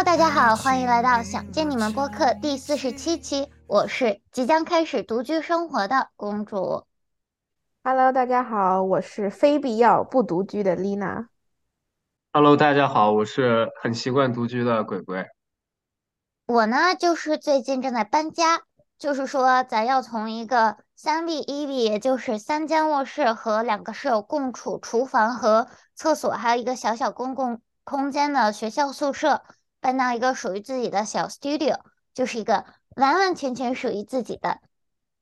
Hello，大家好，欢迎来到想见你们播客第四十七期，我是即将开始独居生活的公主。Hello，大家好，我是非必要不独居的丽娜。Hello，大家好，我是很习惯独居的鬼鬼。我呢，就是最近正在搬家，就是说咱要从一个三 B 一 B，也就是三间卧室和两个室友共处厨房和厕所，还有一个小小公共空间的学校宿舍，搬到一个属于自己的小 studio，就是一个完完全全属于自己的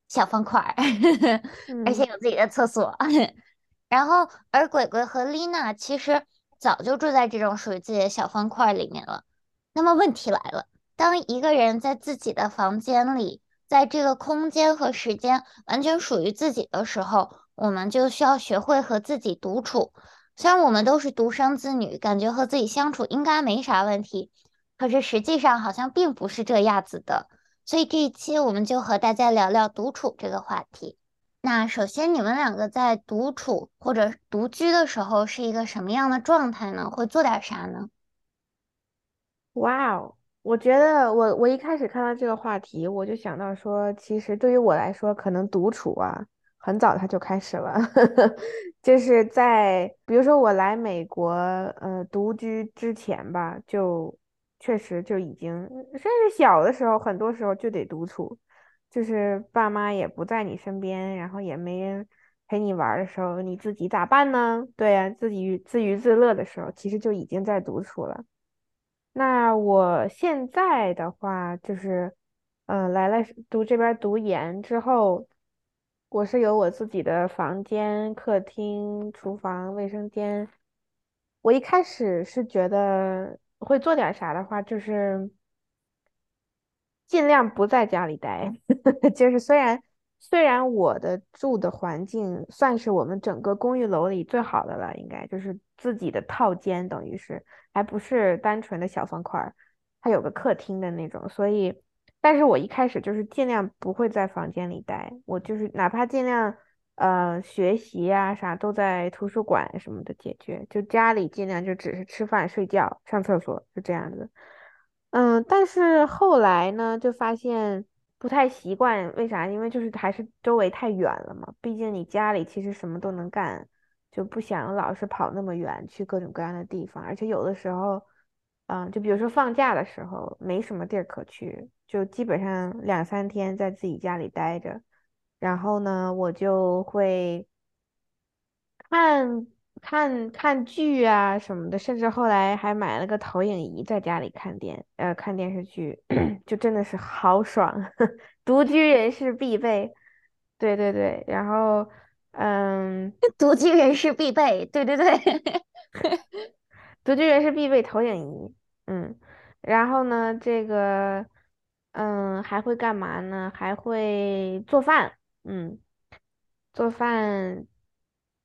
小方块，而且有自己的厕所。然后，而鬼鬼和丽娜其实早就住在这种属于自己的小方块里面了。那么问题来了，当一个人在自己的房间里，在这个空间和时间完全属于自己的时候，我们就需要学会和自己独处。虽然我们都是独生子女，感觉和自己相处应该没啥问题，可是实际上好像并不是这样子的。所以这一期我们就和大家聊聊独处这个话题。那首先，你们两个在独处或者独居的时候是一个什么样的状态呢？会做点啥呢？哇哦，我觉得我我一开始看到这个话题，我就想到说，其实对于我来说，可能独处啊。很早他就开始了，就是在比如说我来美国呃独居之前吧，就确实就已经，甚至小的时候，很多时候就得独处，就是爸妈也不在你身边，然后也没人陪你玩的时候，你自己咋办呢？对呀，自己自娱自乐的时候，其实就已经在独处了。那我现在的话，就是嗯来了读这边读研之后。我是有我自己的房间、客厅、厨房、卫生间。我一开始是觉得会做点啥的话，就是尽量不在家里待。就是虽然虽然我的住的环境算是我们整个公寓楼里最好的了，应该就是自己的套间，等于是还不是单纯的小方块，它有个客厅的那种，所以。但是我一开始就是尽量不会在房间里待，我就是哪怕尽量呃学习啊啥都在图书馆什么的解决，就家里尽量就只是吃饭、睡觉、上厕所就这样子。嗯，但是后来呢，就发现不太习惯，为啥？因为就是还是周围太远了嘛，毕竟你家里其实什么都能干，就不想老是跑那么远去各种各样的地方，而且有的时候，嗯，就比如说放假的时候没什么地儿可去。就基本上两三天在自己家里待着，然后呢，我就会看看看剧啊什么的，甚至后来还买了个投影仪在家里看电呃看电视剧，就真的是好爽，独居人士必备。对对对，然后嗯，独居人士必备，对对对，独居人士必备投影仪，嗯，然后呢这个。嗯，还会干嘛呢？还会做饭，嗯，做饭，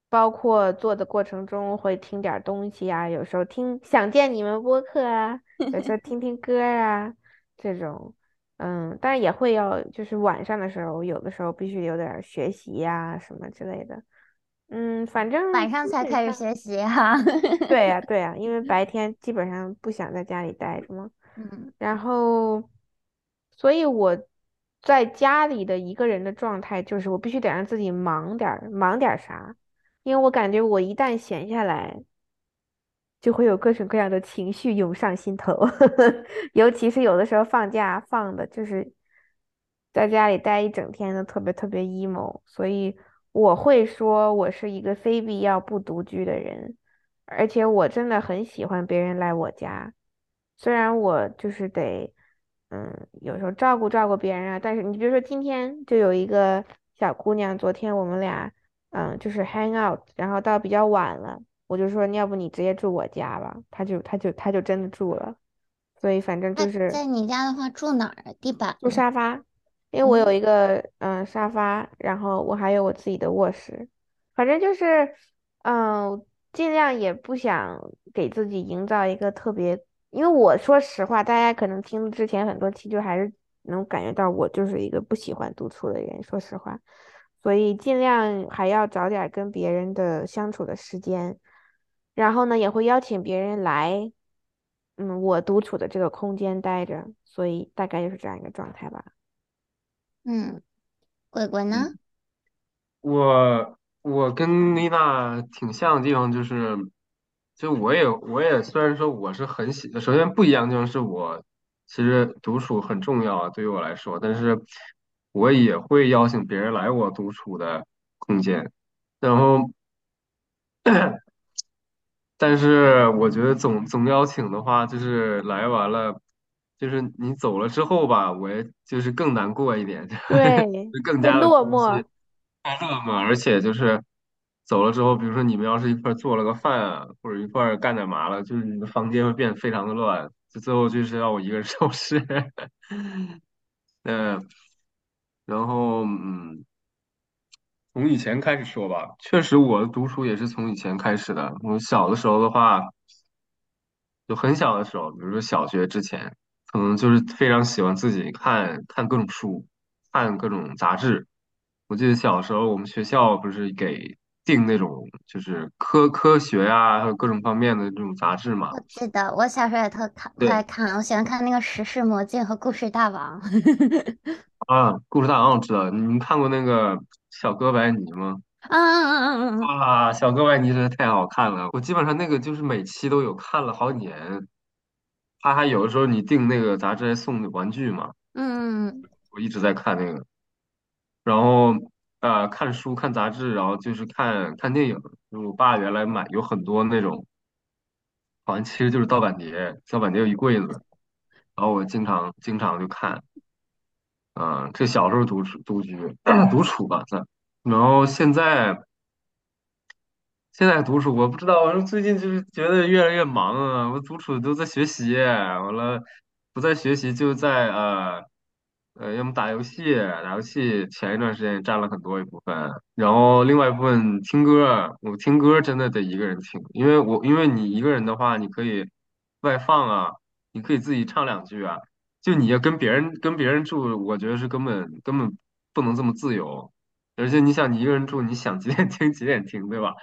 包括做的过程中会听点东西啊，有时候听想见你们播客啊，有时候听听歌啊，这种，嗯，但是也会要，就是晚上的时候，有的时候必须有点学习呀什么之类的，嗯，反正晚上才开始学习哈，对呀对呀，因为白天基本上不想在家里待着嘛，嗯，然后。所以我在家里的一个人的状态，就是我必须得让自己忙点儿，忙点啥，因为我感觉我一旦闲下来，就会有各种各样的情绪涌上心头，尤其是有的时候放假放的就是在家里待一整天的，特别特别 emo，所以我会说我是一个非必要不独居的人，而且我真的很喜欢别人来我家，虽然我就是得。嗯，有时候照顾照顾别人啊，但是你比如说今天就有一个小姑娘，昨天我们俩嗯就是 hang out，然后到比较晚了，我就说要不你直接住我家吧，她就她就她就真的住了，所以反正就是在你家的话住哪儿？地板？住沙发，因为我有一个嗯沙发，然后我还有我自己的卧室，反正就是嗯尽量也不想给自己营造一个特别。因为我说实话，大家可能听之前很多期，就还是能感觉到我就是一个不喜欢独处的人。说实话，所以尽量还要找点跟别人的相处的时间，然后呢，也会邀请别人来，嗯，我独处的这个空间待着，所以大概就是这样一个状态吧。嗯，鬼鬼呢？我我跟妮娜挺像的地方就是，就我也我也虽然说我是很喜，首先不一样就是我其实独处很重要啊，对于我来说，但是我也会邀请别人来我独处的空间，然后。但是我觉得总总邀请的话，就是来完了，就是你走了之后吧，我也就是更难过一点，就对，就更加的落寞。空虚、快乐嘛。而且就是走了之后，比如说你们要是一块做了个饭啊，或者一块干点嘛了，就是你的房间会变得非常的乱，就最后就是要我一个人收拾。嗯，然后嗯。从以前开始说吧，确实我的读书也是从以前开始的。我小的时候的话，就很小的时候，比如说小学之前，可能就是非常喜欢自己看看各种书，看各种杂志。我记得小时候我们学校不是给订那种就是科科学啊，还有各种方面的这种杂志嘛？我记得我小时候也特看特爱看，我喜欢看那个《时事魔镜》和《故事大王》。啊，故事大王我知道，你们看过那个小哥白尼吗？啊，小哥白尼真的太好看了，我基本上那个就是每期都有看了好几年。他还有的时候你订那个杂志还送玩具嘛，嗯嗯，我一直在看那个，然后呃看书看杂志，然后就是看看电影。就我爸原来买有很多那种，好像其实就是盗版碟，盗版碟有一柜子，然后我经常经常就看，嗯、这小时候独处独居独处吧算，然后现在。现在独处，我不知道，我最近就是觉得越来越忙啊。我独处都在学习，完了不在学习就在呃呃，要么打游戏，打游戏前一段时间占了很多一部分，然后另外一部分听歌，我听歌真的得一个人听，因为我因为你一个人的话，你可以外放啊，你可以自己唱两句啊，就你要跟别人跟别人住，我觉得是根本根本不能这么自由，而且你想你一个人住，你想几点听几点听，对吧？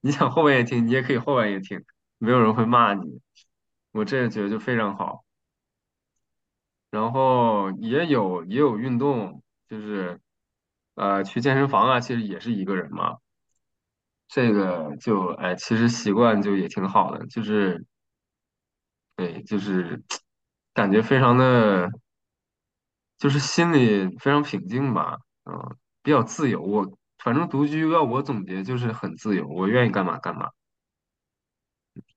你想后半夜听，你也可以后半夜听，没有人会骂你。我这觉得就非常好。然后也有也有运动，就是呃去健身房啊，其实也是一个人嘛。这个就哎，其实习惯就也挺好的，就是对，就是感觉非常的，就是心里非常平静吧，嗯，比较自由。我反正独居要我总结就是很自由，我愿意干嘛干嘛。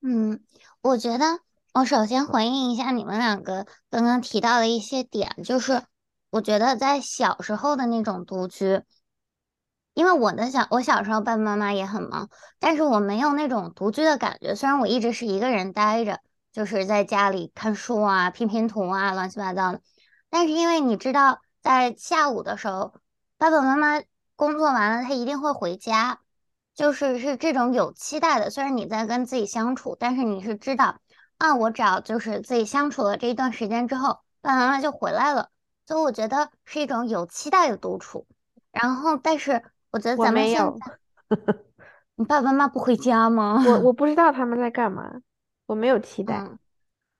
嗯，我觉得我首先回应一下你们两个刚刚提到的一些点，就是我觉得在小时候的那种独居，因为我的小我小时候爸爸妈妈也很忙，但是我没有那种独居的感觉。虽然我一直是一个人待着，就是在家里看书啊、拼拼图啊、乱七八糟的，但是因为你知道，在下午的时候，爸爸妈妈工作完了，他一定会回家。就是是这种有期待的，虽然你在跟自己相处，但是你是知道啊，我只要就是自己相处了这一段时间之后，爸爸妈妈就回来了，所以我觉得是一种有期待的独处。然后，但是我觉得咱们现在，你爸爸妈妈不回家吗？我我不知道他们在干嘛，我没有期待。嗯。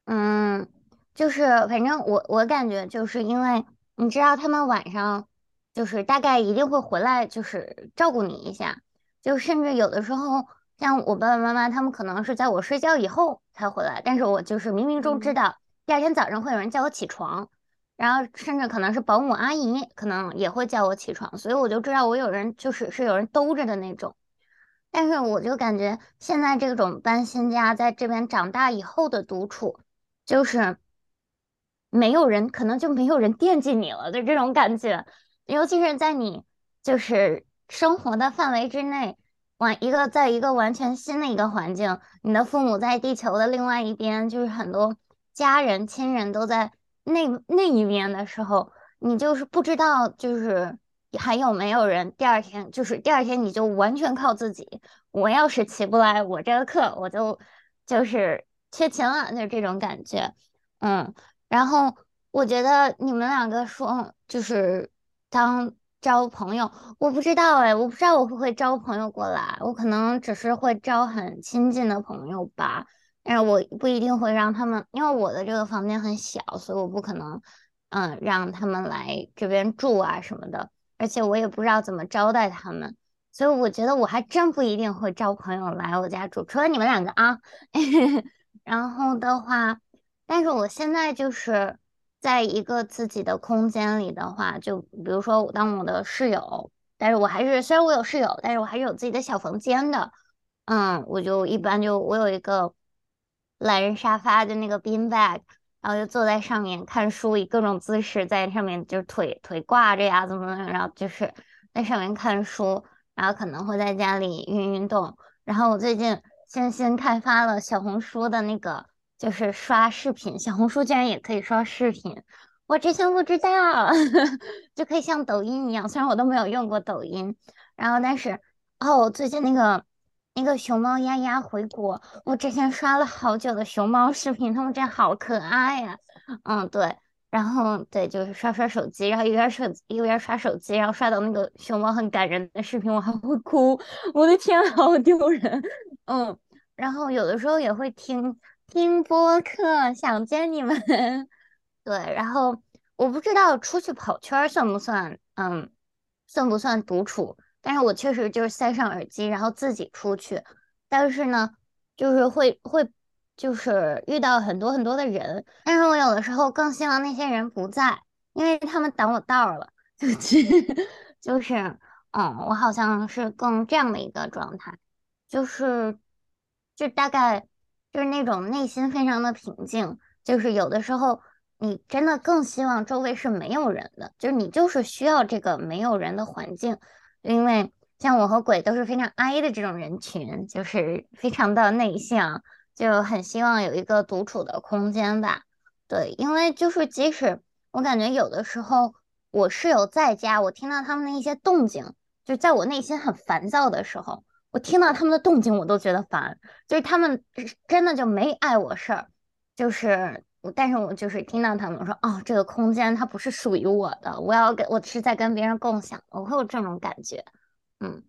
嗯，就是反正我我感觉就是因为你知道他们晚上就是大概一定会回来，就是照顾你一下，就甚至有的时候像我爸爸妈妈他们可能是在我睡觉以后才回来，但是我就是冥冥中知嗯，道第二天早上会有人叫我起床，然后甚至可能是保姆阿姨可能也会叫我起床，所以我就知道我有人就是是有人兜着的那种。但是我就感觉现在这种搬新家，在这边长大以后的独处。就是没有人，可能就没有人惦记你了的这种感觉，尤其是在你就是生活的范围之内，完一个在一个完全新的一个环境，你的父母在地球的另外一边，就是很多家人亲人都在那那一边的时候，你就是不知道就是还有没有人第二天就是第二天你就完全靠自己，我要是起不来，我这个课我就就是缺勤了，就是这种感觉。嗯，然后我觉得你们两个说就是当招朋友，我不知道哎，我不知道我会不会招朋友过来，我可能只是会招很亲近的朋友吧。但是我不一定会让他们，因为我的这个房间很小，所以我不可能，嗯，让他们来这边住啊什么的。而且我也不知道怎么招待他们，所以我觉得我还真不一定会招朋友来我家住，除了你们两个啊。然后的话，但是我现在就是在一个自己的空间里的话，就比如说我当我的室友，但是我还是虽然我有室友，但是我还是有自己的小房间的。嗯，我就一般就我有一个。懒人沙发的那个 bean bag，然后就坐在上面看书，以各种姿势在上面，就是腿腿挂着呀，怎么怎么，然后就是在上面看书，然后可能会在家里运运动。然后我最近新新开发了小红书的那个，就是刷视频，小红书竟然也可以刷视频，我之前不知道，就可以像抖音一样，虽然我都没有用过抖音，然后但是哦，最近那个。那个熊猫丫丫回国，我之前刷了好久的熊猫视频，它们真好可爱呀。嗯，对，然后对，就是刷刷手机，然后一边手一边刷手机，然后刷到那个熊猫很感人的视频，我还会哭。我的天，好丢人。嗯，然后有的时候也会听听播客，想见你们。对，然后我不知道出去跑圈算不算，嗯，算不算独处？但是我确实就是塞上耳机，然后自己出去。但是呢，就是会会就是遇到很多很多的人。但是我有的时候更希望那些人不在，因为他们挡我道了。就就是，嗯，我好像是更这样的一个状态，就是就大概就是那种内心非常的平静。就是有的时候你真的更希望周围是没有人的，就是你就是需要这个没有人的环境。因为像我和鬼都是非常 I 的这种人群，就是非常的内向，就很希望有一个独处的空间吧。对，因为就是即使我感觉有的时候我室友在家，我听到他们的一些动静，就在我内心很烦躁的时候，我听到他们的动静我都觉得烦，就是他们真的就没碍我事儿，就是。但是我就是听到他们说，哦，这个空间它不是属于我的，我要跟我是在跟别人共享，我会有这种感觉，嗯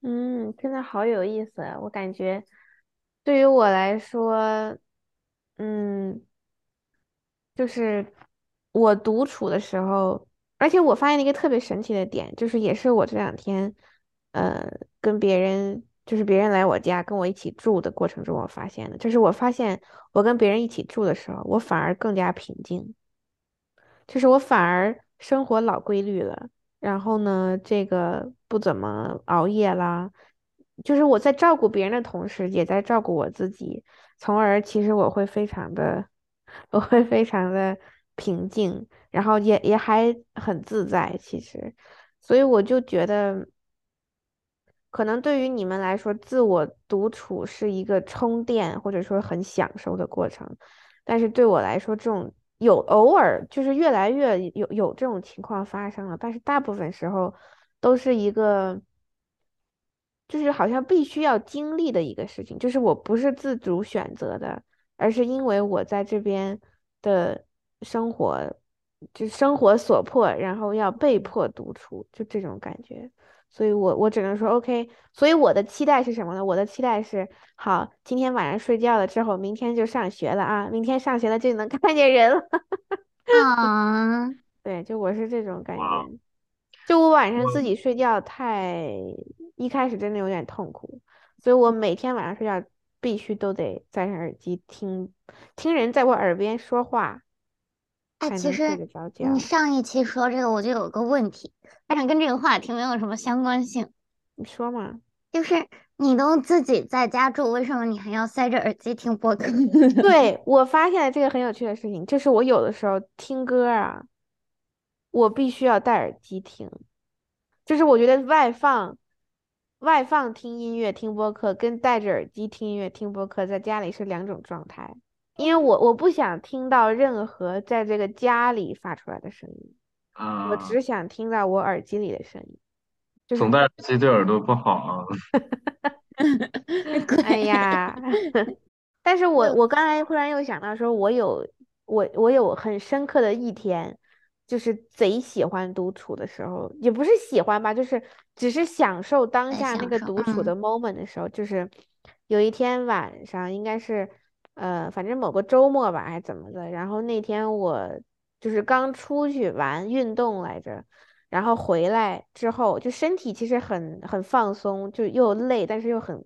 嗯，真的好有意思啊！我感觉对于我来说，嗯，就是我独处的时候，而且我发现了一个特别神奇的点，就是也是我这两天，呃，跟别人。就是别人来我家跟我一起住的过程中，我发现的，就是我发现我跟别人一起住的时候，我反而更加平静，就是我反而生活老规律了，然后呢，这个不怎么熬夜啦，就是我在照顾别人的同时，也在照顾我自己，从而其实我会非常的，我会非常的平静，然后也也还很自在，其实，所以我就觉得。可能对于你们来说，自我独处是一个充电或者说很享受的过程，但是对我来说，这种有偶尔就是越来越有有这种情况发生了，但是大部分时候都是一个，就是好像必须要经历的一个事情，就是我不是自主选择的，而是因为我在这边的生活，就生活所迫，然后要被迫独处，就这种感觉。所以，我我只能说 OK。所以我的期待是什么呢？我的期待是，好，今天晚上睡觉了之后，明天就上学了啊！明天上学了就能 看见人了。啊，对，就我是这种感觉。就我晚上自己睡觉太，一开始真的有点痛苦，所以我每天晚上睡觉必须都得戴上耳机听，听人在我耳边说话。哎，其实你上一期说这个，我就有个问题，但是跟这个话题没有什么相关性。你说嘛？就是你都自己在家住，为什么你还要塞着耳机听播客？对我发现了这个很有趣的事情，就是我有的时候听歌啊，我必须要戴耳机听，就是我觉得外放、外放听音乐、听播客，跟戴着耳机听音乐、听播客，在家里是两种状态。因为我我不想听到任何在这个家里发出来的声音，啊，我只想听到我耳机里的声音。总戴耳机对耳朵不好啊。哎呀，但是我我刚才忽然又想到，说我有我我有很深刻的一天，就是贼喜欢独处的时候，也不是喜欢吧，就是只是享受当下那个独处的 moment 的时候，就是有一天晚上应该是。呃，反正某个周末吧，还是怎么的。然后那天我就是刚出去玩运动来着，然后回来之后就身体其实很很放松，就又累，但是又很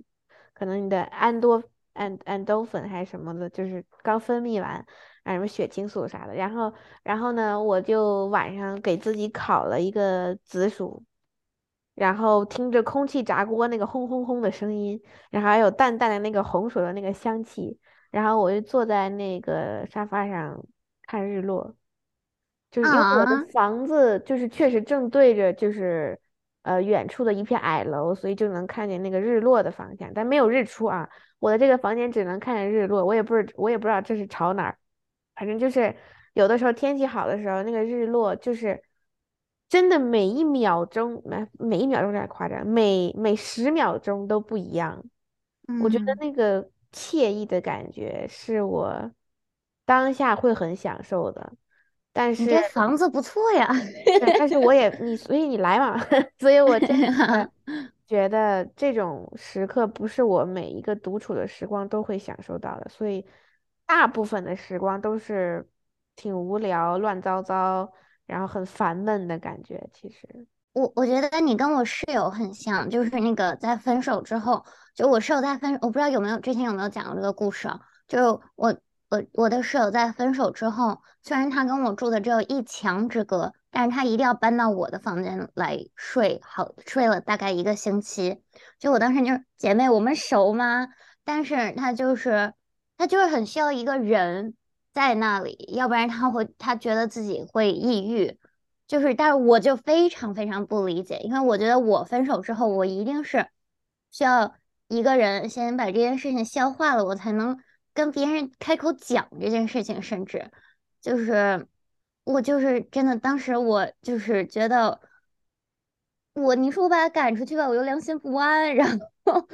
可能你的安多安安多芬还是什么的，就是刚分泌完啊什么血清素啥的。然后然后呢，我就晚上给自己烤了一个紫薯。然后听着空气炸锅那个轰轰轰的声音，然后还有淡淡的那个红薯的那个香气，然后我就坐在那个沙发上看日落，就是因为我的房子就是确实正对着就是呃远处的一片矮楼，所以就能看见那个日落的方向，但没有日出啊。我的这个房间只能看见日落，我也不是我也不知道这是朝哪儿，反正就是有的时候天气好的时候，那个日落就是。真的每一秒钟，每每一秒钟有点夸张，每每十秒钟都不一样。我觉得那个惬意的感觉是我当下会很享受的。但是这房子不错呀，但是我也你，所以你来嘛，所以我真的 觉得这种时刻不是我每一个独处的时光都会享受到的，所以大部分的时光都是挺无聊、乱糟糟。然后很烦闷的感觉，其实我我觉得你跟我室友很像，就是那个在分手之后，就我室友在分，我不知道有没有之前有没有讲过这个故事啊？就我我我的室友在分手之后，虽然他跟我住的只有一墙之隔，但是他一定要搬到我的房间来睡，好睡了大概一个星期。就我当时就是姐妹，我们熟吗？但是他就是他就是很需要一个人。在那里，要不然他会，他觉得自己会抑郁，就是，但是我就非常非常不理解，因为我觉得我分手之后，我一定是需要一个人先把这件事情消化了，我才能跟别人开口讲这件事情，甚至就是我就是真的，当时我就是觉得我，你说我把他赶出去吧，我又良心不安，然后。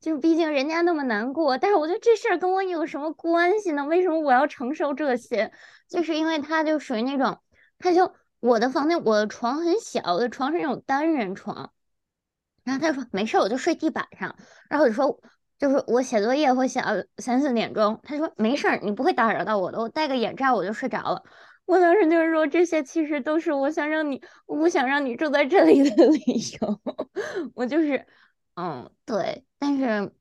就毕竟人家那么难过，但是我觉得这事儿跟我有什么关系呢？为什么我要承受这些？就是因为他就属于那种，他就我的房间，我的床很小，我的床是那种单人床。然后他就说没事，我就睡地板上。然后我就说，就是我写作业会写到三四点钟。他说没事儿，你不会打扰到我的，我戴个眼罩我就睡着了。我当时就是说，这些其实都是我想让你，我不想让你住在这里的理由。我就是。嗯，对，但是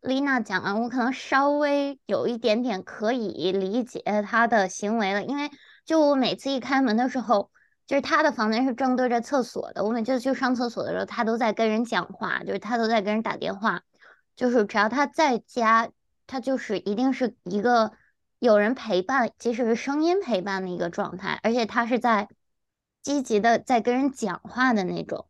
丽娜讲完，我可能稍微有一点点可以理解她的行为了，因为就我每次一开门的时候，就是他的房间是正对着厕所的，我每次去上厕所的时候，他都在跟人讲话，就是他都在跟人打电话，就是只要他在家，他就是一定是一个有人陪伴，即使是声音陪伴的一个状态，而且他是在积极的在跟人讲话的那种，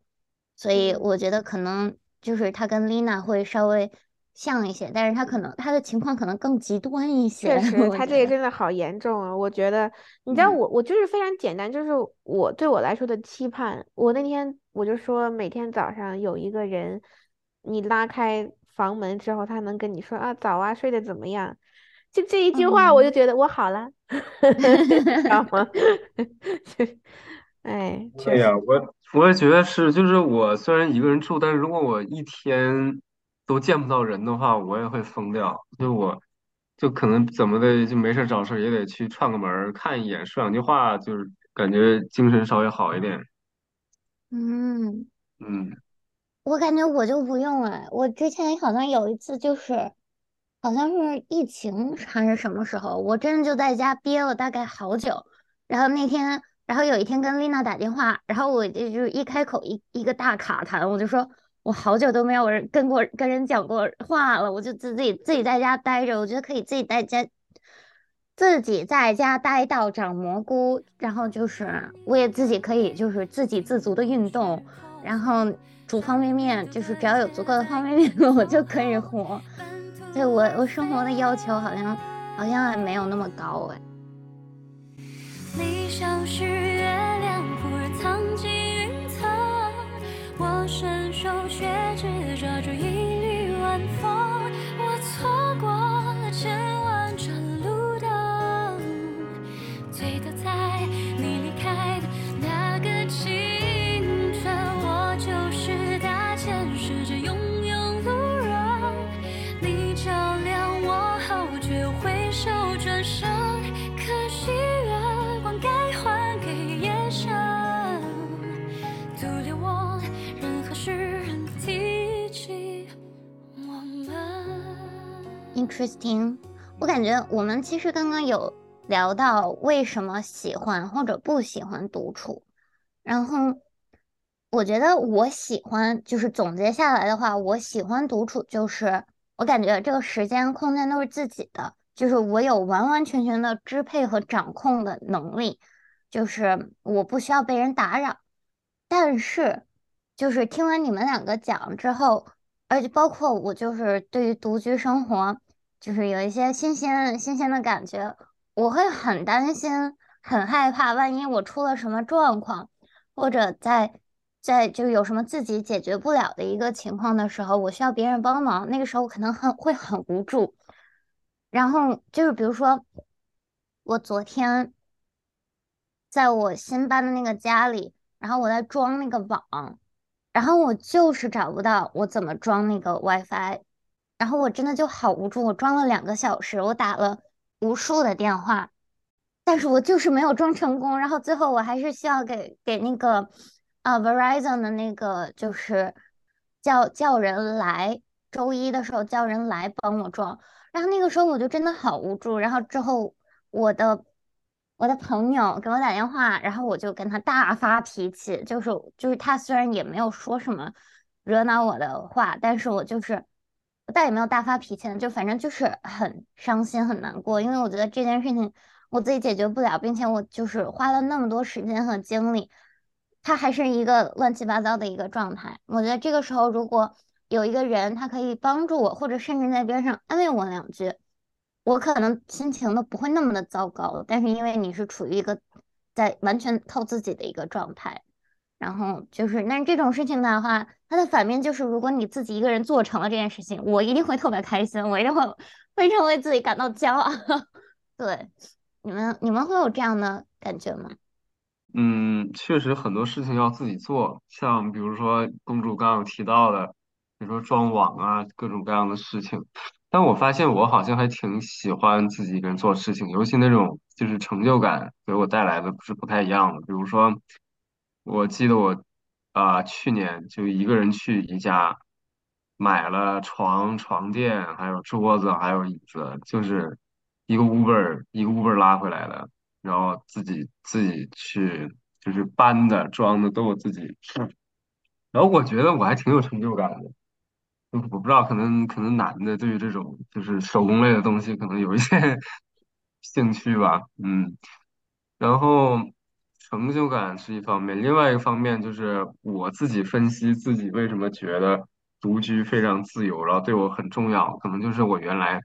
所以我觉得可能。就是他跟丽娜会稍微像一些，但是他可能他的情况可能更极端一些。确 实，他这个真的好严重啊！我觉得，你知道，我我就是非常简单，就是我对我来说的期盼。我那天我就说，每天早上有一个人，你拉开房门之后，他能跟你说啊早啊，睡得怎么样？就这一句话，我就觉得我好了，知道吗？哎，对呀，我我也觉得是，就是我虽然一个人住，但是如果我一天都见不到人的话，我也会疯掉。就我，就可能怎么的，就没事找事也得去串个门看一眼，说两句话，就是感觉精神稍微好一点。嗯嗯，我感觉我就不用了。我之前好像有一次，就是好像是疫情还是什么时候，我真的就在家憋了大概好久，然后那天。然后有一天跟丽娜打电话，然后我就就一开口一一个大卡痰，我就说我好久都没有人跟过跟人讲过话了，我就自己自己在家待着，我觉得可以自己在家自己在家待到长蘑菇，然后就是我也自己可以就是自给自足的运动，然后煮方便面，就是只要有足够的方便面我就可以活，对我我生活的要求好像好像还没有那么高哎。理想是伸手却只抓住一缕晚风。interesting。我感觉我们其实刚刚有聊到为什么喜欢或者不喜欢独处，然后我觉得我喜欢，就是总结下来的话，我喜欢独处，就是我感觉这个时间空间都是自己的，就是我有完完全全的支配和掌控的能力，就是我不需要被人打扰。但是，就是听完你们两个讲之后，而且包括我，就是对于独居生活，就是有一些新鲜新鲜的感觉，我会很担心，很害怕，万一我出了什么状况，或者在在就有什么自己解决不了的一个情况的时候，我需要别人帮忙，那个时候可能很会很无助。然后就是比如说，我昨天在我新搬的那个家里。然后我在装那个网，然后我就是找不到我怎么装那个 WiFi，然后我真的就好无助。我装了两个小时，我打了无数的电话，但是我就是没有装成功。然后最后我还是需要给给那个啊 Verizon 的那个就是叫叫人来，周一的时候叫人来帮我装。然后那个时候我就真的好无助。然后之后我的。我的朋友给我打电话，然后我就跟他大发脾气，就是就是他虽然也没有说什么惹恼我的话，但是我就是但也没有大发脾气，就反正就是很伤心很难过，因为我觉得这件事情我自己解决不了，并且我就是花了那么多时间和精力，他还是一个乱七八糟的一个状态。我觉得这个时候如果有一个人他可以帮助我，或者甚至在边上安慰我两句。我可能心情都不会那么的糟糕，但是因为你是处于一个在完全靠自己的一个状态，然后就是，那这种事情的话，它的反面就是，如果你自己一个人做成了这件事情，我一定会特别开心，我一定会非常为自己感到骄傲。对，你们你们会有这样的感觉吗？嗯，确实很多事情要自己做，像比如说公主刚刚提到的，比如说装网啊，各种各样的事情。但我发现我好像还挺喜欢自己一个人做事情，尤其那种就是成就感给我带来的是不太一样的。比如说，我记得我啊去年就一个人去宜家买了床、床垫，还有桌子，还有椅子，就是一个 Uber 一个 Uber 拉回来的，然后自己自己去就是搬的、装的都我自己。然后我觉得我还挺有成就感的。我不知道，可能可能男的对于这种就是手工类的东西，可能有一些 兴趣吧，嗯。然后成就感是一方面，另外一个方面就是我自己分析自己为什么觉得独居非常自由，然后对我很重要，可能就是我原来，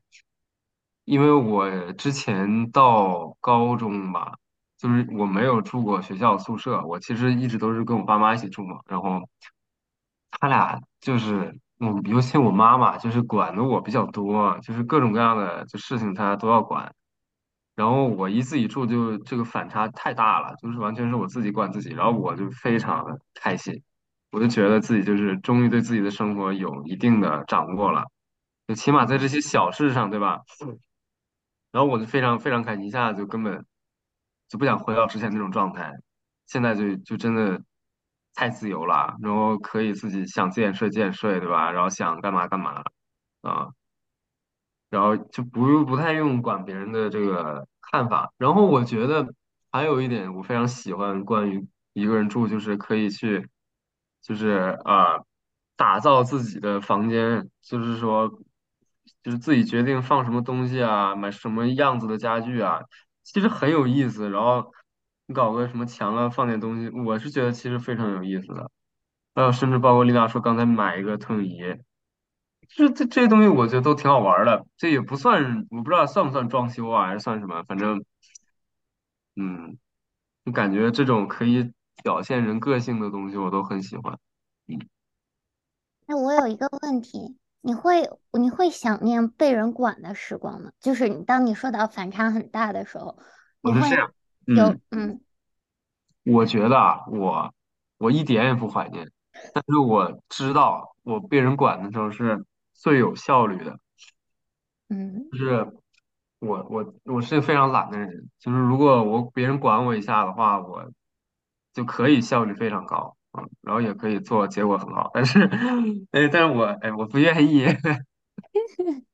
因为我之前到高中吧，就是我没有住过学校宿舍，我其实一直都是跟我爸妈一起住嘛，然后他俩就是。嗯，尤其我妈妈就是管的我比较多，就是各种各样的就事情她都要管。然后我一自己住就这个反差太大了，就是完全是我自己管自己，然后我就非常的开心，我就觉得自己就是终于对自己的生活有一定的掌握了，就起码在这些小事上，对吧？然后我就非常非常开心，一下子就根本就不想回到之前那种状态，现在就就真的。太自由了，然后可以自己想几点睡几点睡，对吧？然后想干嘛干嘛，啊，然后就不用不太用管别人的这个看法。然后我觉得还有一点我非常喜欢关于一个人住，就是可以去，就是啊，打造自己的房间，就是说，就是自己决定放什么东西啊，买什么样子的家具啊，其实很有意思。然后。你搞个什么墙啊，放点东西，我是觉得其实非常有意思的。还有，甚至包括丽娜说刚才买一个投影仪，这这这些东西我觉得都挺好玩的。这也不算，我不知道算不算装修啊，还是算什么？反正，嗯，就感觉这种可以表现人个性的东西，我都很喜欢。嗯。那我有一个问题，你会你会想念被人管的时光吗？就是你当你说到反差很大的时候，你会。有嗯，我觉得啊，我我一点也不怀念，但是我知道我被人管的时候是最有效率的。嗯，就是我我我是个非常懒的人，就是如果我别人管我一下的话，我就可以效率非常高啊，然后也可以做结果很好。但是哎，但是我哎我不愿意。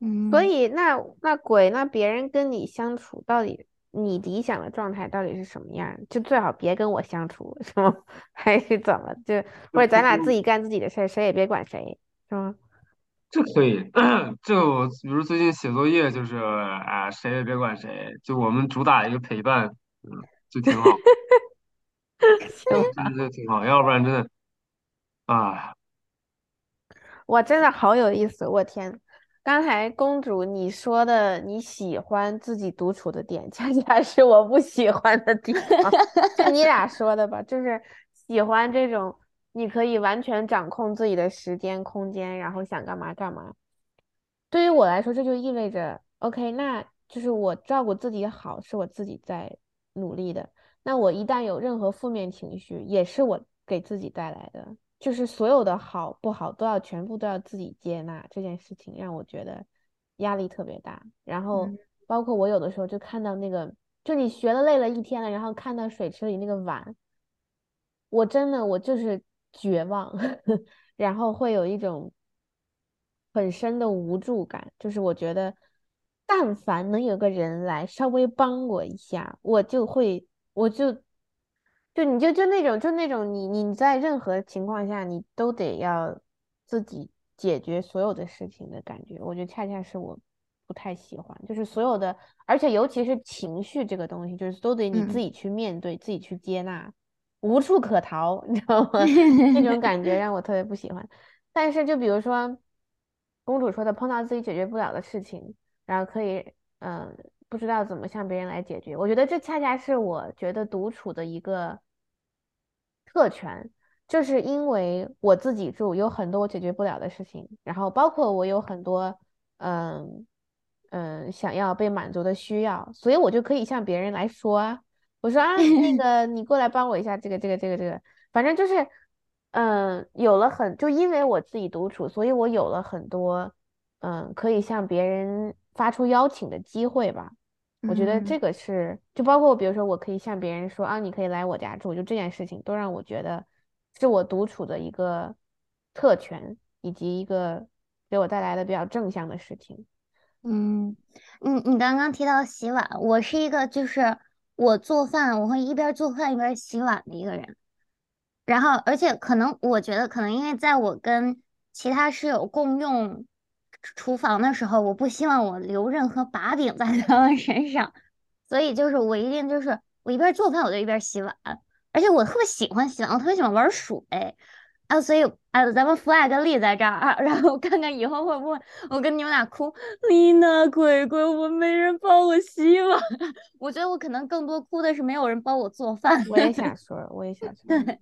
嗯，所以那那鬼那别人跟你相处到底你理想的状态到底是什么样？就最好别跟我相处，是吗？还是怎么？就或者咱俩自己干自己的事儿，谁也别管谁，是吗？这可以，就比如最近写作业，就是啊，谁也别管谁，就我们主打一个陪伴，嗯，就挺好，真的就挺好，要不然真的啊，哇，真的好有意思！我天，刚才公主你说的你喜欢自己独处的点，恰恰是我不喜欢的地方。就你俩说的吧，就是喜欢这种你可以完全掌控自己的时间、空间，然后想干嘛干嘛。对于我来说，这就意味着，OK，那就是我照顾自己好，是我自己在努力的。那我一旦有任何负面情绪，也是我给自己带来的。就是所有的好不好都要全部都要自己接纳，这件事情让我觉得压力特别大。然后嗯包括我有的时候就看到那个，就你学了累了一天了，然后看到水池里那个碗，我真的我就是绝望，然后会有一种很深的无助感，就是我觉得，但凡能有个人来稍微帮我一下，我就会，我就，就你就就那种就那种你你在任何情况下你都得要自己解决所有的事情的感觉，我觉得恰恰是我不太喜欢，就是所有的，而且尤其是情绪这个东西，就是都得你自嗯己去面对，自己去接纳。无处可逃，你知道吗？那种感觉让我特别不喜欢。但是就比如说公主说的，碰到自己解决不了的事情，然后可以嗯、不知道怎么向别人来解决，我觉得这恰恰是我觉得独处的一个特权，就是因为我自己住，有很多我解决不了的事情，然后包括我有很多嗯嗯想要被满足的需要，所以我就可以向别人来说啊。我说啊，那 个你过来帮我一下，这个这个这个这个，反正就是，嗯，有了很，就因为我自己独处，所以我有了很多，嗯，可以向别人发出邀请的机会吧。我觉得这嗯个是，就包括比如说，我可以向别人说啊，你可以来我家住，就这件事情都让我觉得是我独处的一个特权，以及一个给我带来的比较正向的事情。嗯，你你刚刚提到洗碗，我是一个就是我做饭，我会一边做饭一边洗碗的一个人。然后，而且可能我觉得，可能因为在我跟其他室友共用厨房的时候，我不希望我留任何把柄在他们身上，所以就是我一定就是我一边做饭我就一边洗碗，而且我特别喜欢洗碗，我特别喜欢玩水。啊，所以啊，咱们 flag 立在这儿啊，然后看看以后会不会我跟你们俩哭，丽娜、鬼鬼，我没人帮我洗碗。我觉得我可能更多哭的是没有人帮我做饭。我也想说，我也想 说，对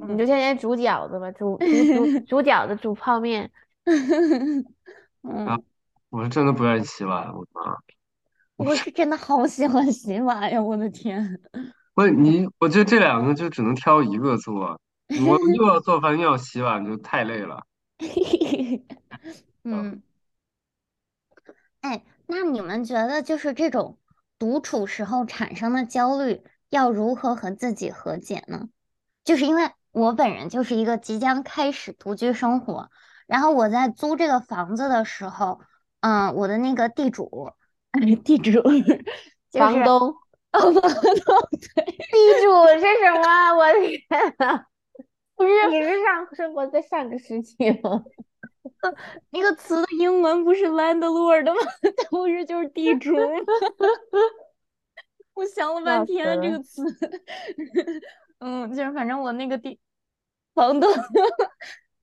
嗯，你就天天煮饺子吧，煮煮煮煮饺子，煮泡面。嗯，我是真的不愿意洗碗，我啊，我是真的好喜欢洗碗呀！我的天，不是你，我觉得这两个就只能挑一个做，我又要做饭又要洗碗，就太累了。嗯，哎，那你们觉得就是这种独处时候产生的焦虑，要如何和自己和解呢？就是因为我本人就是一个即将开始独居生活，然后我在租这个房子的时候，嗯，我的那个地主，地主就是房东，哦，房东对，地主是什么？我的天呐，不是你是上生活在上个世纪吗？那个词的英文不是 landlord 吗？它不是就是地主吗？我想了半天这个词，嗯，就是反正我那个地房东，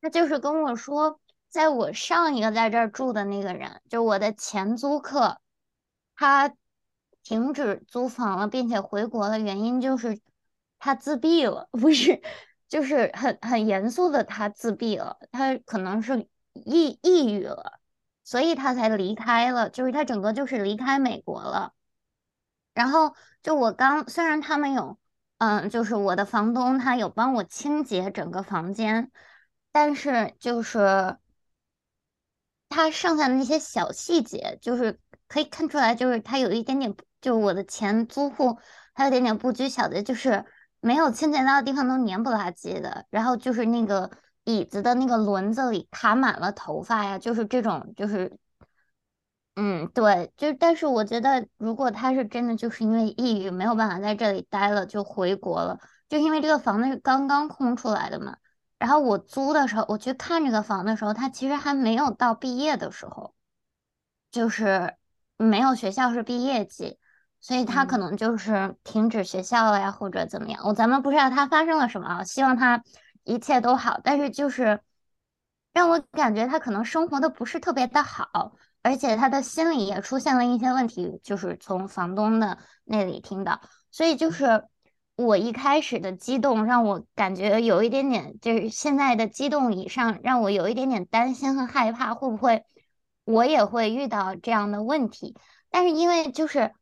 他就是跟我说，在我上一个在这儿住的那个人，就我的前租客，他停止租房了，并且回国的原因就是他自闭了，不是，就是很很严肃的他自闭了，他可能是抑抑郁了，所以他才离开了，就是他整个就是离开美国了。然后就我刚，虽然他们有，嗯，就是我的房东他有帮我清洁整个房间，但是就是他剩下的那些小细节，就是可以看出来，就是他有一点点，就是我的前租户他有点点不拘小节，就是没有清洁到的地方都黏不拉几的，然后就是那个椅子的那个轮子里卡满了头发呀，就是这种就是嗯，对，就但是我觉得，如果他是真的就是因为抑郁没有办法在这里待了，就回国了，就因为这个房子是刚刚空出来的嘛。然后我租的时候，我去看这个房的时候，他其实还没有到毕业的时候，就是没有学校是毕业季，所以他可嗯能就是停止学校了呀，或者怎么样。我咱们不知道他发生了什么啊，希望他一切都好。但是就是让我感觉他可能生活的不是特别的好。而且他的心理也出现了一些问题，就是从房东的那里听到，所以就是我一开始的激动让我感觉有一点点，就是现在的激动以上让我有一点点担心和害怕，会不会我也会遇到这样的问题？但是因为就是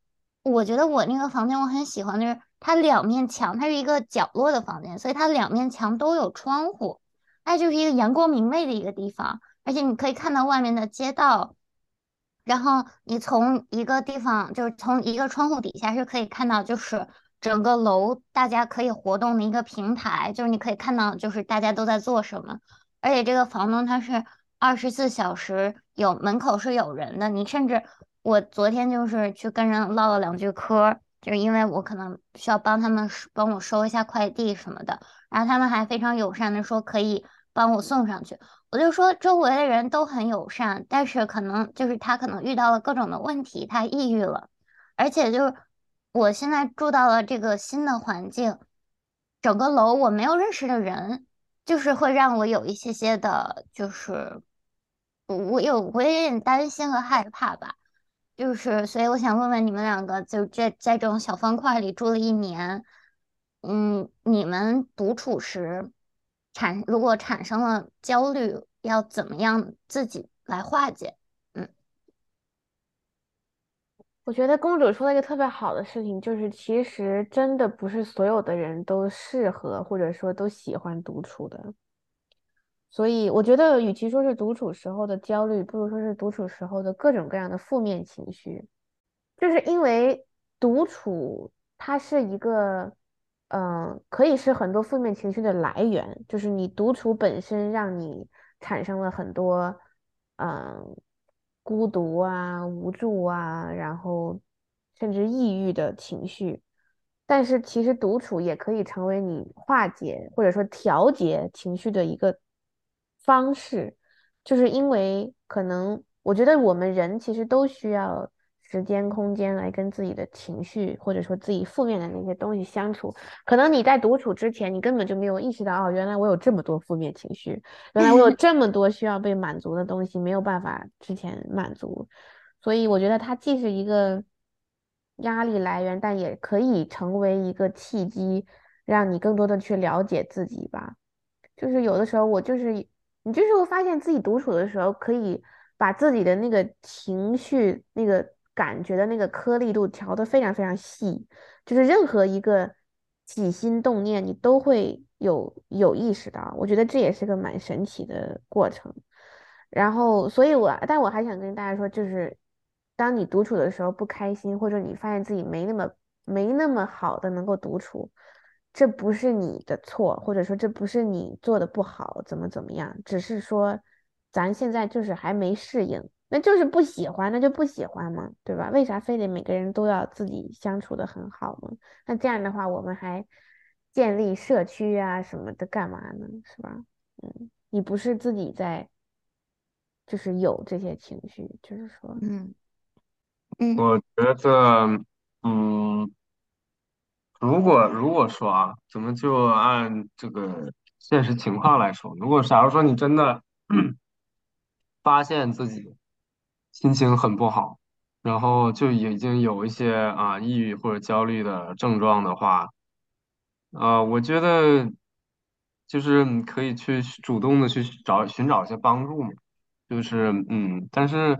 我觉得我那个房间我很喜欢，就是它两面墙，它是一个角落的房间，所以它两面墙都有窗户，它就是一个阳光明媚的一个地方，而且你可以看到外面的街道。然后你从一个地方，就是从一个窗户底下是可以看到，就是整个楼大家可以活动的一个平台，就是你可以看到，就是大家都在做什么。而且这个房东他是二十四小时有门口是有人的，你甚至我昨天就是去跟人唠了两句嗑，就是因为我可能需要帮他们帮我收一下快递什么的，然后他们还非常友善的说可以帮我送上去。我就说周围的人都很友善，但是可能就是他可能遇到了各种的问题，他抑郁了，而且就是我现在住到了这个新的环境，整个楼我没有认识的人，就是会让我有一些些的，就是我我有我有点担心和害怕吧，就是所以我想问问你们两个，就这在这种小方块里住了一年，嗯，你们独处时。产如果产生了焦虑，要怎么样自己来化解？嗯我觉得公主说了一个特别好的事情，就是其实真的不是所有的人都适合或者说都喜欢独处的。所以我觉得，与其说是独处时候的焦虑，不如说是独处时候的各种各样的负面情绪。就是因为独处，它是一个，嗯、可以是很多负面情绪的来源。就是你独处本身让你产生了很多，嗯、孤独啊、无助啊，然后甚至抑郁的情绪。但是其实独处也可以成为你化解或者说调节情绪的一个方式，就是因为可能我觉得我们人其实都需要时间、空间来跟自己的情绪或者说自己负面的那些东西相处。可能你在独处之前，你根本就没有意识到，哦，原来我有这么多负面情绪，原来我有这么多需要被满足的东西没有办法之前满足。所以我觉得它既是一个压力来源，但也可以成为一个契机，让你更多的去了解自己吧。就是有的时候我就是你就是会发现自己独处的时候，可以把自己的那个情绪、那个感觉的那个颗粒度调得非常非常细，就是任何一个起心动念，你都会有有意识到。我觉得这也是个蛮神奇的过程。然后，所以我，但我还想跟大家说，就是当你独处的时候不开心，或者你发现自己没那么没那么好的能够独处，这不是你的错，或者说这不是你做的不好，怎么怎么样，只是说咱现在就是还没适应，那就是不喜欢，那就不喜欢嘛，对吧？为啥非得每个人都要自己相处的很好呢？那这样的话，我们还建立社区啊什么的干嘛呢？是吧？嗯，你不是自己在。就是有这些情绪，就是说，嗯嗯我觉得，嗯，如果如果说啊，咱们就按这个现实情况来说，如果假如说你真的发现自己心情很不好，然后就已经有一些啊抑郁或者焦虑的症状的话，呃，我觉得就是你可以去主动的去找寻找一些帮助嘛。就是嗯，但是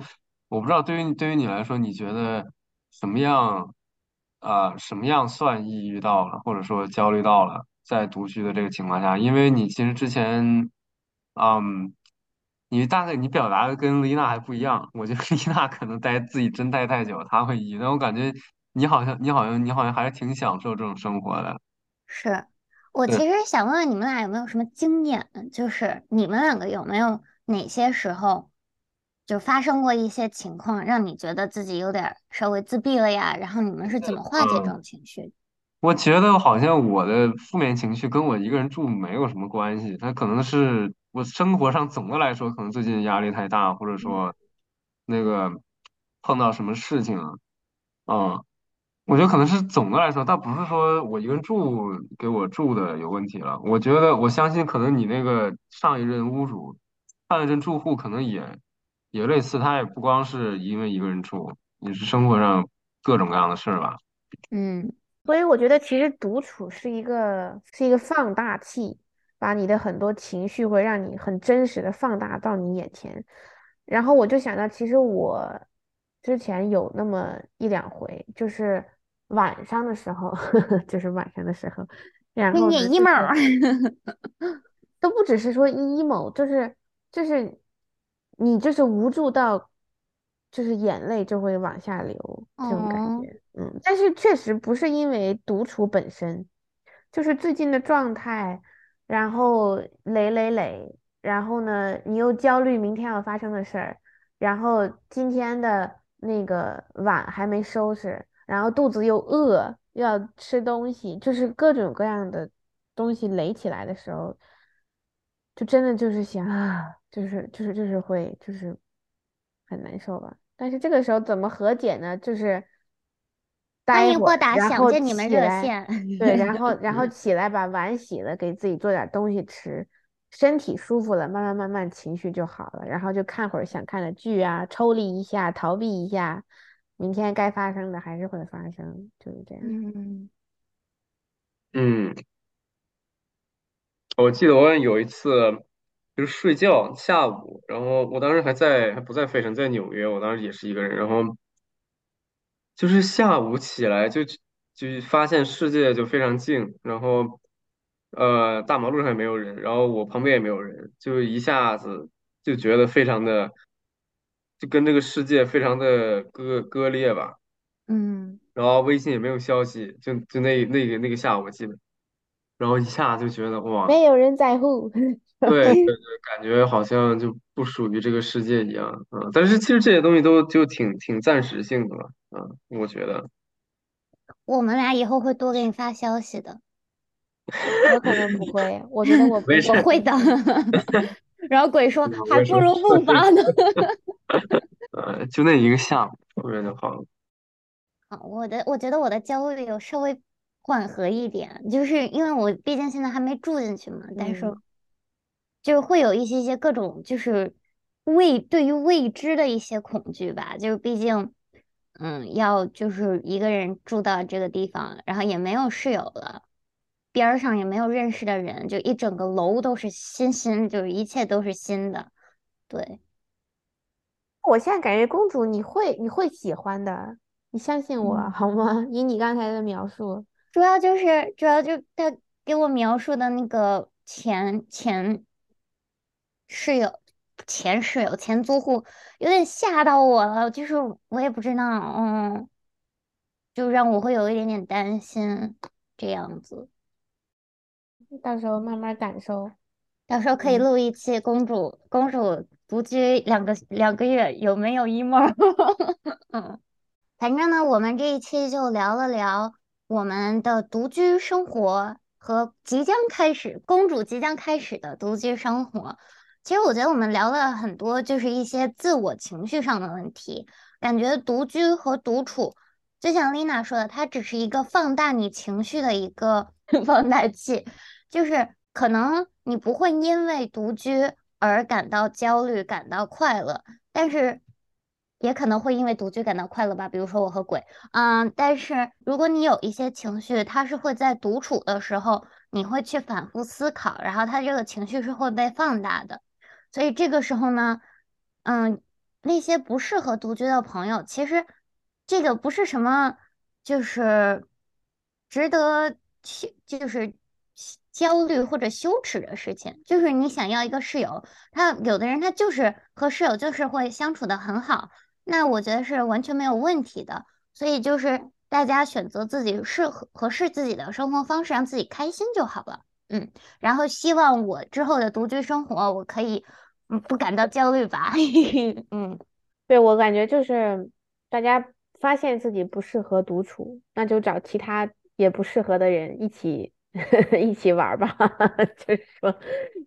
我不知道对于对于你来说，你觉得什么样啊、什么样算抑郁到了，或者说焦虑到了，在独居的这个情况下，因为你其实之前嗯，你大概你表达的跟丽娜还不一样，我觉得丽娜可能待自己真待太久，她会抑郁，但我感觉你好像你好像你好像还是挺享受这种生活的。是我，其实想问问你们俩有没有什么经验，就是你们两个有没有哪些时候就发生过一些情况，让你觉得自己有点儿稍微自闭了呀？然后你们是怎么化解这嗯种情绪的？我觉得好像我的负面情绪跟我一个人住没有什么关系，它可能是我生活上总的来说，可能最近压力太大，或者说那个碰到什么事情了，嗯，我觉得可能是总的来说，倒不是说我一个人住给我住的有问题了。我觉得我相信，可能你那个上一任屋主、上一任住户可能也也类似，他也不光是因为一个人住，也是生活上各种各样的事儿吧。嗯所以我觉得其实独处是一个是一个放大器，把你的很多情绪会让你很真实的放大到你眼前。然后我就想到，其实我之前有那么一两回，就是晚上的时候，就是晚上的时候，然给你后呢，就 emo 是都不只是说 emo，就是就是你就是无助到，就是眼泪就会往下流这种感哦，觉。嗯，但是确实不是因为独处本身，就是最近的状态，然后累累累，然后呢，你又焦虑明天要发生的事儿，然后今天的那个碗还没收拾，然后肚子又饿，又要吃东西，就是各种各样的东西垒起来的时候，就真的就是想啊，就是就是就是会就是很难受吧。但是这个时候怎么和解呢？就是 欢迎拨打想然后见你们热起来，线。对，然后 然后起来把碗洗了，给自己做点东西吃，身体舒服了，慢慢慢慢情绪就好了，然后就看会儿想看的剧啊，抽离一下，逃避一下，明天该发生的还是会发生，就是这样。嗯嗯，我记得我有一次就是睡觉下午，然后我当时还在还不在费城，在纽约，我当时也是一个人，然后就是下午起来就就发现世界就非常静，然后呃大马路上也没有人，然后我旁边也没有人，就一下子就觉得非常的就跟这个世界非常的割割裂吧，嗯，然后微信也没有消息，就就那那个那个下午我记得，然后一下就觉得哇。没有人在乎。对对 对，感觉好像就不属于这个世界一样，嗯，但是其实这些东西都就挺挺暂时性的吧，嗯，我觉得，我们俩以后会多给你发消息的。我可能不会，我觉得我我会的。然后鬼说还不如不发呢。呃，就那一个下午，后面就好了，好，我的我觉得我的焦虑有稍微缓和一点，就是因为我毕竟现在还没住进去嘛，但是嗯就是会有一些些各种就是未对于未知的一些恐惧吧，就是毕竟嗯要就是一个人住到这个地方，然后也没有室友了，边儿上也没有认识的人，就一整个楼都是新新，就是一切都是新的，对。我现在感觉公主你会你会喜欢的，你相信我嗯好吗？以你刚才的描述，主要就是主要就他给我描述的那个前前室友、前室友、前租户，有点吓到我了，就是我也不知道，嗯，就让我会有一点点担心这样子。到时候慢慢感受。到时候可以嗯录一期公主公主独居两个两个月有没有 emo？嗯 反正呢，我们这一期就聊了聊我们的独居生活和即将开始公主即将开始的独居生活。其实我觉得我们聊了很多，就是一些自我情绪上的问题。感觉独居和独处，就像丽娜说的，它只是一个放大你情绪的一个 放大器。就是可能你不会因为独居而感到焦虑、感到快乐，但是也可能会因为独居感到快乐吧。比如说我和鬼，嗯，但是如果你有一些情绪，它是会在独处的时候，你会去反复思考，然后它这个情绪是会被放大的。所以这个时候呢，嗯，那些不适合独居的朋友，其实这个不是什么，就是值得去，就是焦虑或者羞耻的事情。就是你想要一个室友，他有的人他就是和室友就是会相处的很好，那我觉得是完全没有问题的。所以就是大家选择自己适合合适自己的生活方式，让自己开心就好了。嗯，然后希望我之后的独居生活，我可以不感到焦虑吧。嗯对，我感觉就是大家发现自己不适合独处，那就找其他也不适合的人一起 一起玩吧。就是说，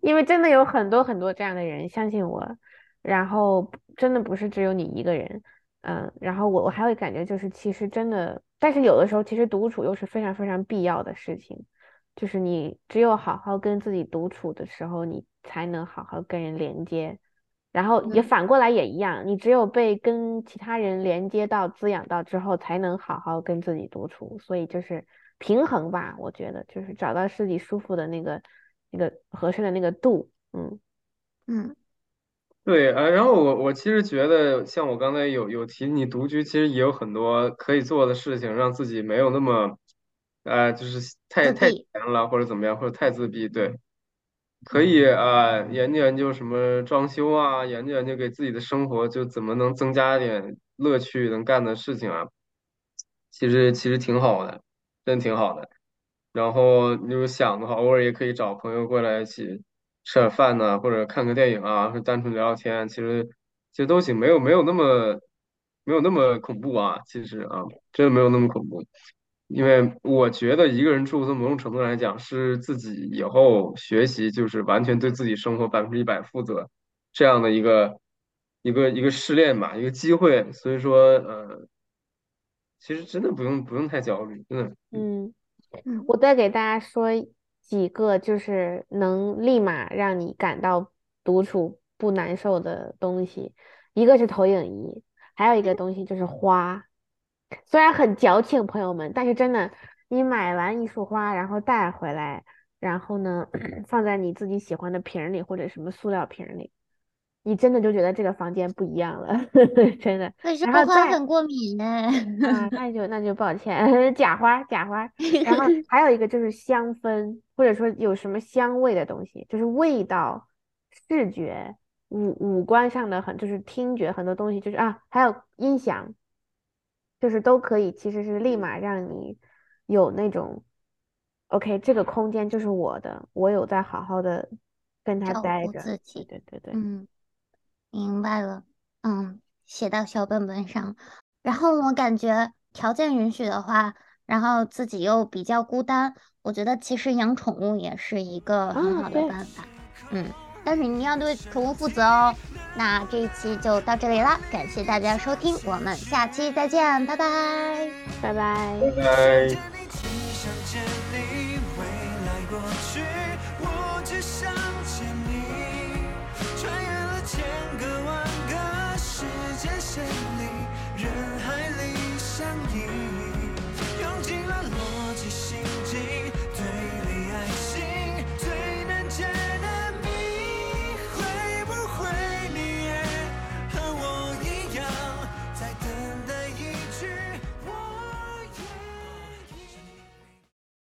因为真的有很多很多这样的人，相信我。然后真的不是只有你一个人，嗯，然后我我还会感觉就是其实真的，但是有的时候其实独处又是非常非常必要的事情，就是你只有好好跟自己独处的时候，你才能好好跟人连接。然后也嗯反过来也一样，你只有被跟其他人连接到、滋养到之后，才能好好跟自己独处。所以就是平衡吧，我觉得就是找到自己舒服的那个、那个合适的那个度。嗯嗯对，啊，然后我我其实觉得，像我刚才有有提，你独居其实也有很多可以做的事情，让自己没有那么，呃，就是太太闲了或者怎么样，或者太自闭。对，可以啊，研究研究什么装修啊，研究研究给自己的生活就怎么能增加一点乐趣，能干的事情啊，其实其实挺好的，真挺好的。然后你有想的话，偶尔也可以找朋友过来一起吃点饭呐、或者看个电影啊，或者单纯聊聊天，其实其实都行，没有没有那么没有那么恐怖啊，其实啊，真的没有那么恐怖。因为我觉得一个人住，从某种程度来讲，是自己以后学习就是完全对自己生活百分之一百负责这样的一个一个一个试炼吧，一个机会。所以说，呃，其实真的不用不用太焦虑，真的。嗯。嗯我再给大家说几个，就是能立马让你感到独处不难受的东西。一个是投影仪，还有一个东西就是花。虽然很矫情，朋友们，但是真的，你买完一束花，然后带回来，然后呢，放在你自己喜欢的瓶儿里或者什么塑料瓶儿里，你真的就觉得这个房间不一样了，真的。可是然后花很过敏呢。啊，那就那就抱歉，假花假花。然后 还有一个就是香氛，或者说有什么香味的东西，就是味道、视觉、五五官上的很，就是听觉很多东西，就是啊，还有音响，就是都可以，其实是立马让你有那种，OK，这个空间就是我的，我有在好好的跟他待着。自己对对对，嗯，明白了。嗯，写到小本本上。然后我感觉条件允许的话，然后自己又比较孤单，我觉得其实养宠物也是一个很好的办法。嗯，但是你要对宠物负责哦。那这一期就到这里了，感谢大家收听，我们下期再见，拜拜，拜拜，拜拜。只想见你，穿越了千个万个时间线。